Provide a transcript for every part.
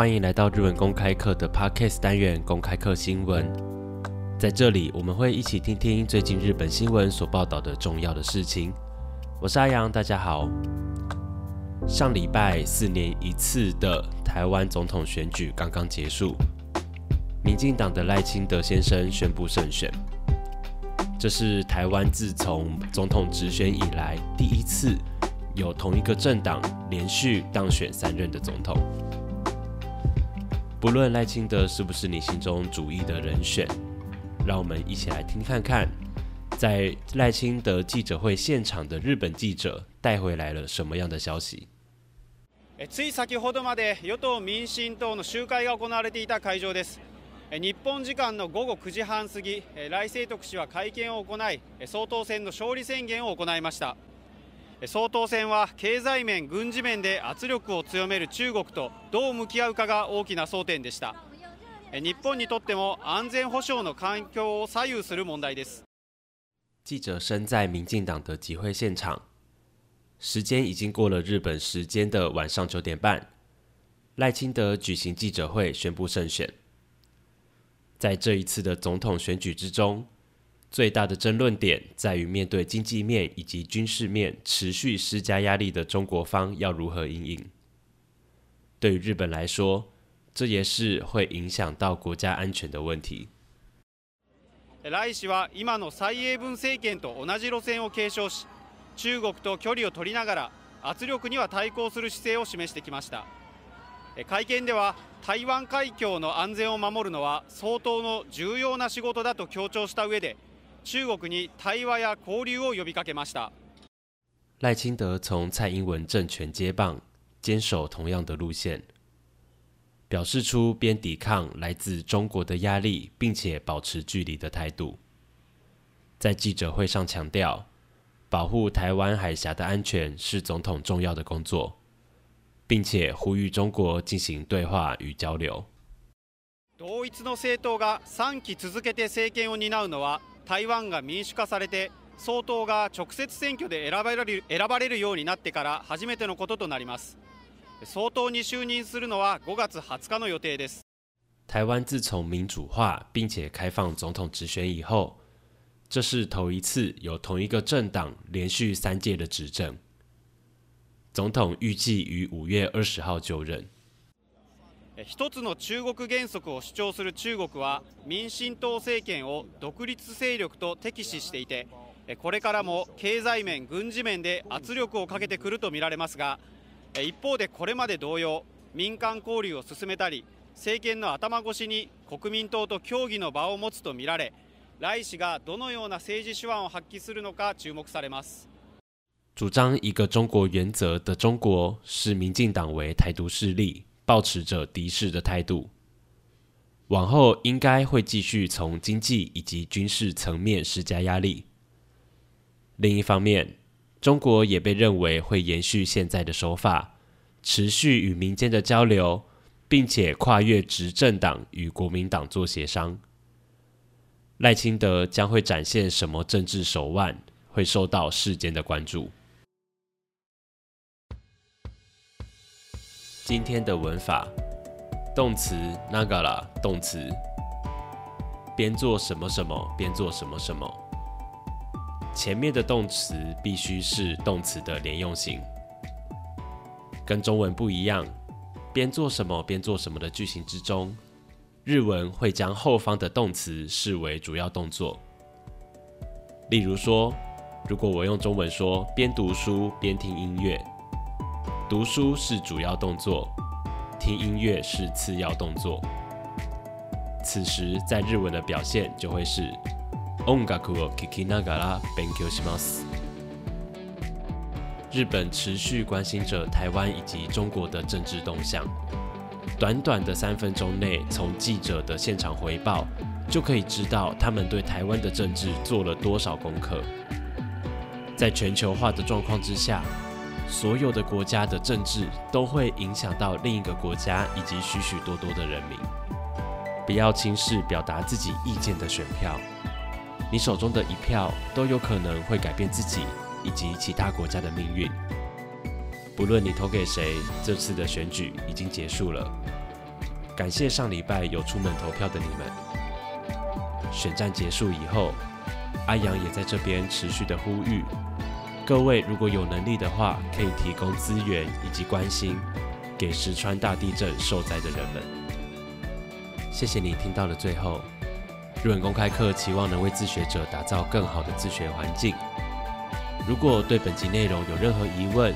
欢迎来到日文公开课的 p a r k c a s 单元公开课新闻。在这里，我们会一起听听最近日本新闻所报道的重要的事情。我是阿阳，大家好。上礼拜四年一次的台湾总统选举刚刚结束，民进党的赖清德先生宣布胜选。这是台湾自从总统直选以来第一次有同一个政党连续当选三任的总统。不论赖清德是不是你心中主意的人选，让我们一起来听看看，在赖清德记者会现场的日本记者带回来了什么样的消息。つい先ほどまで与党民進党の集会が行われていた会場です。日本時間の午後9時半過ぎ、来清徳氏は会見を行い、総統選の勝利宣言を行いました。総統選は経済面、軍事面で圧力を強める中国とどう向き合うかが大きな争点でした日本にとっても安全保障の環境を左右する問題です記者身在民进党的集会现场，时间已经过了日本时间的晚上九点半。赖清德举行记者会，宣布胜选。在这一次的总统选举之中，最大的争论点在于，面对经济面以及军事面持续施加压力的中国方要如何应应？对于日本来说，这也是会影响到国家安全的问题。赖氏は今の蔡英文政権と同じ路線を継承し、中国と距離を取りながら圧力には対抗する姿勢を示してきました。会見では、台湾海峡の安全を守るのは相当の重要な仕事だと強調した上で。赖清德从蔡英文政权接棒，坚守同样的路线，表示出边抵抗来自中国的压力，并且保持距离的态度。在记者会上强调，保护台湾海峡的安全是总统重要的工作，并且呼吁中国进行对话与交流。同一的政党，三期，続けて政権を担うのは。台湾が民主化されて総統が直接選挙で選ばれる選ばれるようになってから初めてのこととなります総統に就任するのは5月20日の予定です台湾自从民主化并且开放总统直选以后这是头一次有同一个政党连续三届的执政总统预计于5月20号就任一つの中国原則を主張する中国は民進党政権を独立勢力と敵視していてこれからも経済面、軍事面で圧力をかけてくるとみられますが一方でこれまで同様民間交流を進めたり政権の頭越しに国民党と協議の場を持つとみられ来氏がどのような政治手腕を発揮するのか注目されます。主张一个中国原则的中国，民进党为台独势力。保持着敌视的态度，往后应该会继续从经济以及军事层面施加压力。另一方面，中国也被认为会延续现在的手法，持续与民间的交流，并且跨越执政党与国民党做协商。赖清德将会展现什么政治手腕，会受到世间的关注。今天的文法，动词那个了，动词边做什么什么边做什么什么，前面的动词必须是动词的连用型，跟中文不一样。边做什么边做什么的句型之中，日文会将后方的动词视为主要动作。例如说，如果我用中文说边读书边听音乐。读书是主要动作，听音乐是次要动作。此时在日文的表现就会是“おんを聞きながら勉強します”。日本持续关心着台湾以及中国的政治动向。短短的三分钟内，从记者的现场回报就可以知道他们对台湾的政治做了多少功课。在全球化的状况之下。所有的国家的政治都会影响到另一个国家以及许许多多的人民。不要轻视表达自己意见的选票，你手中的一票都有可能会改变自己以及其他国家的命运。不论你投给谁，这次的选举已经结束了。感谢上礼拜有出门投票的你们。选战结束以后，阿阳也在这边持续的呼吁。各位，如果有能力的话，可以提供资源以及关心给石川大地震受灾的人们。谢谢你听到了最后，日本公开课期望能为自学者打造更好的自学环境。如果对本集内容有任何疑问，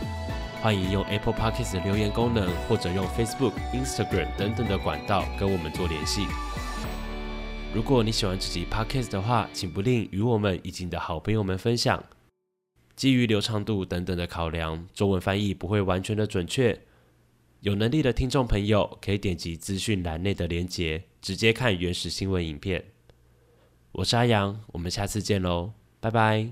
欢迎用 Apple Podcast 留言功能，或者用 Facebook、Instagram 等等的管道跟我们做联系。如果你喜欢这集 Podcast 的话，请不吝与我们已经的好朋友们分享。基于流畅度等等的考量，中文翻译不会完全的准确。有能力的听众朋友可以点击资讯栏内的链接，直接看原始新闻影片。我是阿阳，我们下次见喽，拜拜。